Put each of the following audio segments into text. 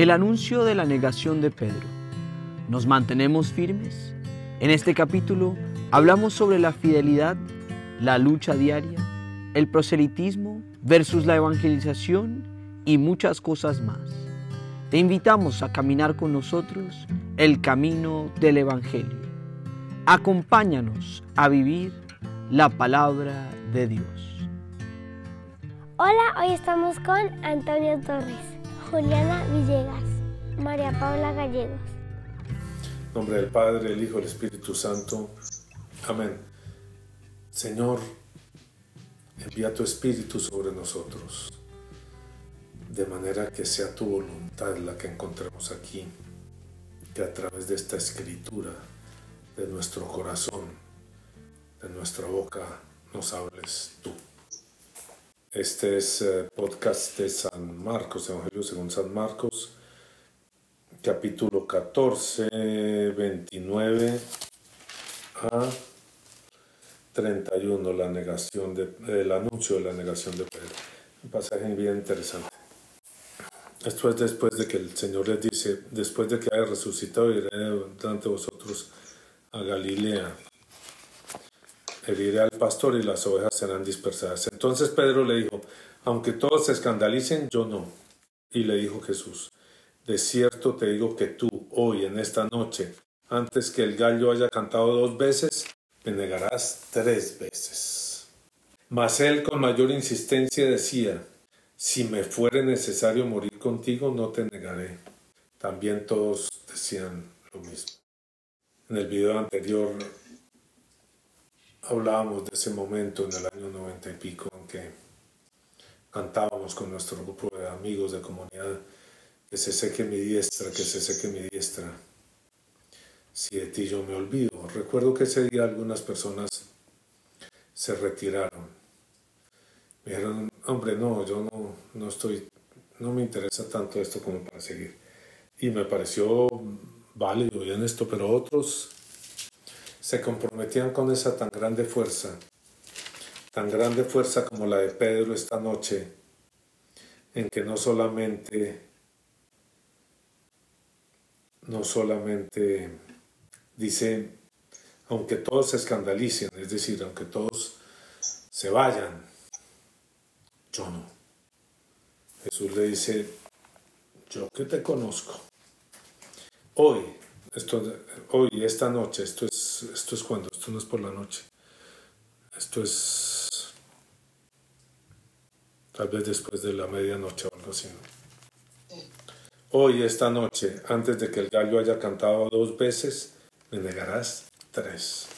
El anuncio de la negación de Pedro. ¿Nos mantenemos firmes? En este capítulo hablamos sobre la fidelidad, la lucha diaria, el proselitismo versus la evangelización y muchas cosas más. Te invitamos a caminar con nosotros el camino del Evangelio. Acompáñanos a vivir la palabra de Dios. Hola, hoy estamos con Antonio Torres, Juliana Villegas, María Paula Gallegos. En nombre del Padre, el Hijo, el Espíritu Santo. Amén. Señor, envía tu Espíritu sobre nosotros, de manera que sea tu voluntad la que encontremos aquí, que a través de esta escritura, de nuestro corazón, de nuestra boca, nos hables tú. Este es eh, podcast de San Marcos, Evangelio según San Marcos, capítulo 14, 29 a 31, la negación de, el anuncio de la negación de Pedro. Un pasaje bien interesante. Esto es después de que el Señor les dice, después de que haya resucitado, iré delante de vosotros a Galilea. Heriré al pastor y las ovejas serán dispersadas. Entonces Pedro le dijo, aunque todos se escandalicen, yo no. Y le dijo Jesús, de cierto te digo que tú, hoy, en esta noche, antes que el gallo haya cantado dos veces, me negarás tres veces. Mas él con mayor insistencia decía, si me fuere necesario morir contigo, no te negaré. También todos decían lo mismo. En el video anterior hablábamos de ese momento en el año noventa y pico en que cantábamos con nuestro grupo de amigos de comunidad que se seque mi diestra, que se seque mi diestra. Si de ti yo me olvido. Recuerdo que ese día algunas personas se retiraron. Me dijeron, hombre, no, yo no, no estoy, no me interesa tanto esto como para seguir. Y me pareció válido y esto, pero otros se comprometían con esa tan grande fuerza, tan grande fuerza como la de Pedro esta noche, en que no solamente, no solamente dice, aunque todos se escandalicen, es decir, aunque todos se vayan, yo no. Jesús le dice, yo que te conozco, hoy, esto, hoy, esta noche, esto es, esto es cuando, esto no es por la noche, esto es tal vez después de la medianoche o algo así. Hoy, esta noche, antes de que el gallo haya cantado dos veces, me negarás tres.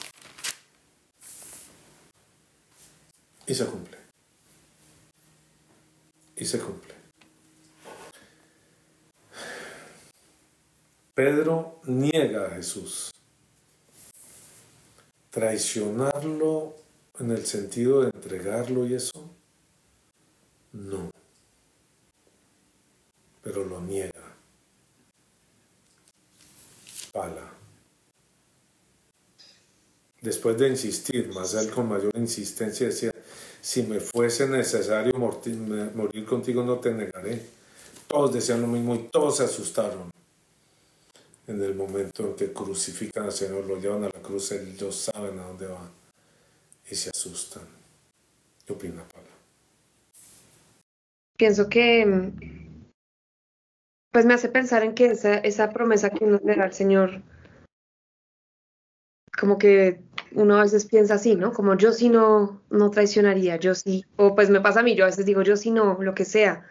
Y se cumple. Y se cumple. Pedro niega a Jesús. Traicionarlo en el sentido de entregarlo y eso, no. Pero lo niega. Pala. Después de insistir, más él con mayor insistencia decía, si me fuese necesario morir contigo no te negaré. Todos decían lo mismo y todos se asustaron en el momento en que crucifican al Señor, lo llevan a la cruz, ellos saben a dónde van y se asustan. ¿Qué opina Paula? Pienso que pues me hace pensar en que esa, esa promesa que uno le da al Señor, como que uno a veces piensa así, ¿no? Como yo sí no, no traicionaría, yo sí, o pues me pasa a mí, yo a veces digo yo sí no, lo que sea,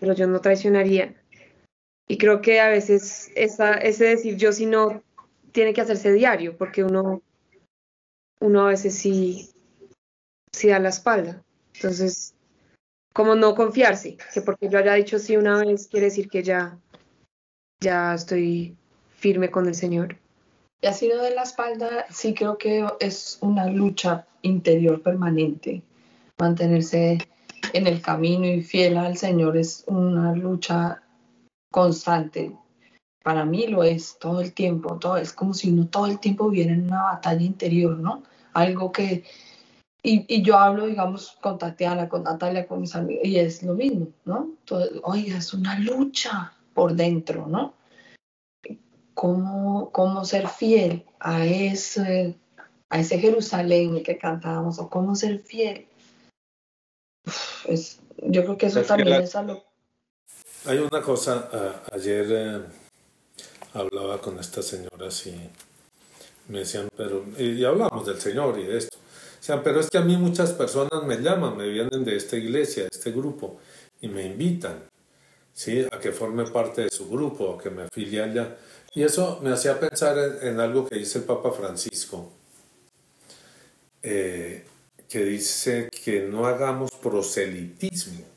pero yo no traicionaría. Y creo que a veces ese decir yo si no tiene que hacerse diario, porque uno, uno a veces sí, sí da la espalda. Entonces, como no confiarse, que porque yo haya dicho sí una vez quiere decir que ya, ya estoy firme con el Señor. Y así no de la espalda, sí creo que es una lucha interior permanente. Mantenerse en el camino y fiel al Señor es una lucha constante. Para mí lo es todo el tiempo, todo, es como si uno todo el tiempo viviera en una batalla interior, ¿no? Algo que, y, y yo hablo, digamos, con Tatiana, con Natalia, con mis amigos, y es lo mismo, ¿no? Oye, es una lucha por dentro, ¿no? ¿Cómo, cómo ser fiel a ese, a ese Jerusalén que cantábamos, o cómo ser fiel. es, yo creo que eso también es algo. Hay una cosa, ayer eh, hablaba con estas señoras y me decían, pero, y hablamos del Señor y de esto. O pero es que a mí muchas personas me llaman, me vienen de esta iglesia, de este grupo, y me invitan, ¿sí? A que forme parte de su grupo, a que me afilie allá. Y eso me hacía pensar en, algo que dice el Papa Francisco, eh, que dice que no hagamos proselitismo.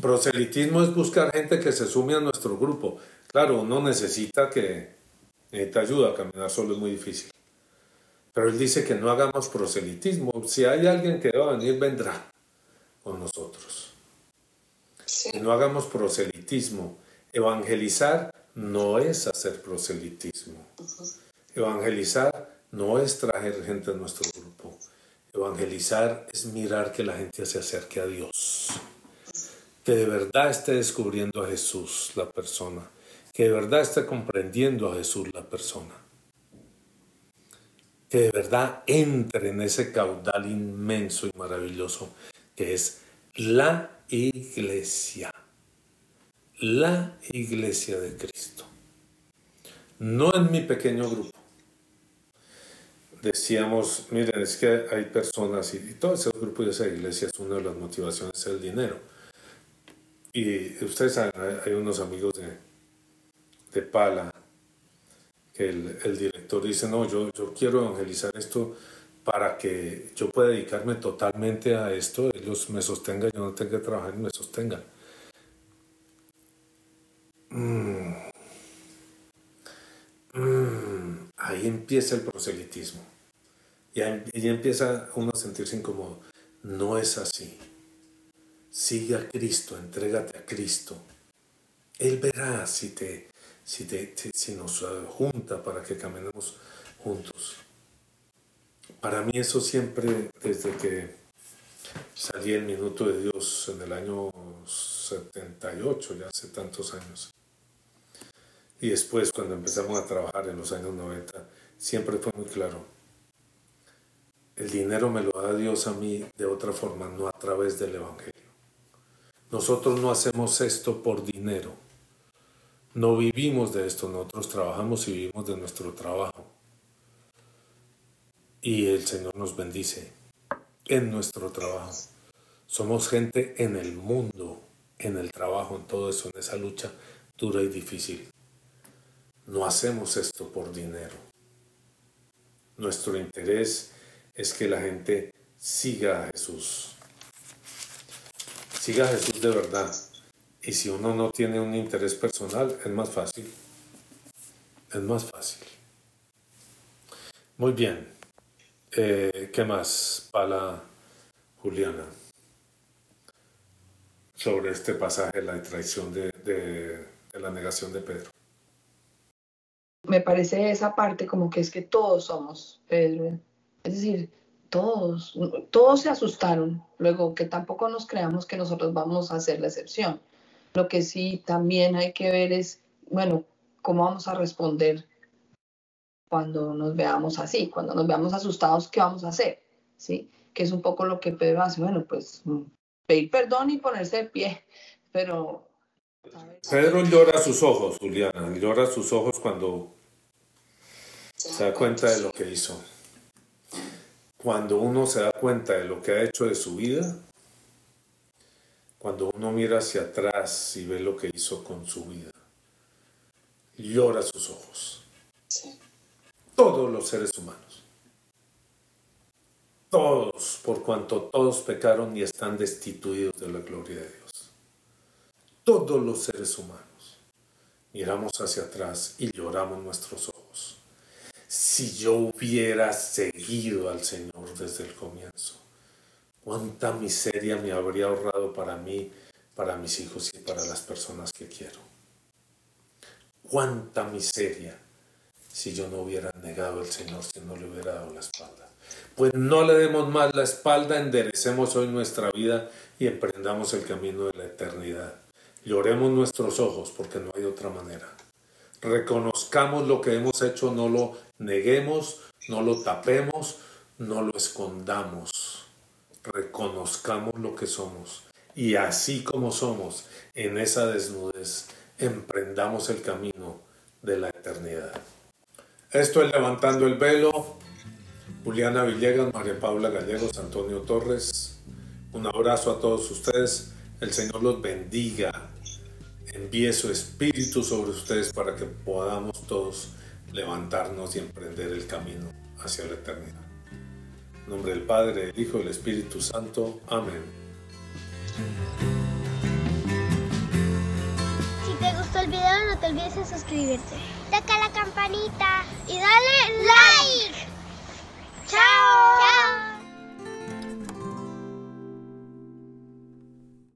Proselitismo es buscar gente que se sume a nuestro grupo. Claro, uno necesita que necesita ayuda, a caminar solo es muy difícil. Pero él dice que no hagamos proselitismo. Si hay alguien que va a venir, vendrá con nosotros. no hagamos proselitismo. Evangelizar no es hacer proselitismo. Evangelizar no es traer gente a nuestro grupo. Evangelizar es mirar que la gente se acerque a Dios. Que de verdad esté descubriendo a Jesús la persona. Que de verdad esté comprendiendo a Jesús la persona. Que de verdad entre en ese caudal inmenso y maravilloso que es la iglesia la iglesia de Cristo. No en mi pequeño grupo. Decíamos, miren, es que hay personas y, todo ese grupo y esa iglesia es una de las motivaciones es el dinero. Y ustedes saben, hay unos amigos de, de Pala que el, director dice, no, yo, yo quiero evangelizar esto para que yo pueda dedicarme totalmente a esto, ellos me sostengan, yo no tenga que trabajar y me sostengan. Mm. Mm. Ahí empieza el proselitismo. Y ahí, empieza uno a sentirse incómodo. No es así. Sigue a Cristo, entrégate a Cristo. Él verá si, te, si, te, si nos junta para que caminemos juntos. Para mí eso siempre, desde que salí el minuto de Dios en el año 78, ya hace tantos años, y después, cuando empezamos a trabajar en los años 90, siempre fue muy claro. El dinero me lo da Dios a mí de otra forma, no a través del Evangelio. Nosotros no hacemos esto por dinero. No vivimos de esto, nosotros trabajamos y vivimos de nuestro trabajo. Y el Señor nos bendice en nuestro trabajo. Somos gente en el mundo, en el trabajo, en todo eso, en esa lucha dura y difícil. No hacemos esto por dinero. Nuestro interés es que la gente siga a Jesús. Siga a Jesús de verdad. Y si uno no tiene un interés personal, es más fácil. Es más fácil. Muy bien. Eh, ¿Qué más para Juliana? Sobre este pasaje, la traición de la negación de Pedro me parece esa parte como que es que todos somos Pedro. Es decir, todos, todos se asustaron. Luego que tampoco nos creamos que nosotros vamos a hacer la excepción. Lo que sí también hay que ver es, bueno, cómo vamos a responder cuando nos veamos así, cuando nos veamos asustados, ¿qué vamos a hacer? ¿Sí? Que es un poco lo que Pedro hace, bueno, pues pedir perdón y ponerse de pie, pero Pedro llora sus ojos, Juliana, llora sus ojos cuando se da cuenta de lo que hizo. Cuando uno se da cuenta de lo que ha hecho de su vida, cuando uno mira hacia atrás y ve lo que hizo con su vida, llora sus ojos. Todos los seres humanos. Todos, por cuanto todos pecaron y están destituidos de la gloria de Dios todos los seres humanos. Miramos hacia atrás y lloramos nuestros ojos. Si yo hubiera seguido al Señor desde el comienzo, cuánta miseria me habría ahorrado para mí, para mis hijos y para las personas que quiero. Cuánta miseria si yo no hubiera negado al Señor, si no le hubiera dado la espalda. Pues no le demos más la espalda, enderecemos hoy nuestra vida y emprendamos el camino de la eternidad Lloremos nuestros ojos porque no hay otra manera. Reconozcamos lo que hemos hecho, no lo neguemos, no lo tapemos, no lo escondamos. Reconozcamos lo que somos. Y así como somos, en esa desnudez, emprendamos el camino de la eternidad. Esto es Levantando el Velo. Juliana Villegas, María Paula Gallegos, Antonio Torres. Un abrazo a todos ustedes. El Señor los bendiga. Envíe su espíritu sobre ustedes para que podamos todos levantarnos y emprender el camino hacia la eternidad. En nombre del Padre, del Hijo y del Espíritu Santo. Amén. Si te gustó el video no te olvides de suscribirte. Toca la campanita y dale like. ¡Chao!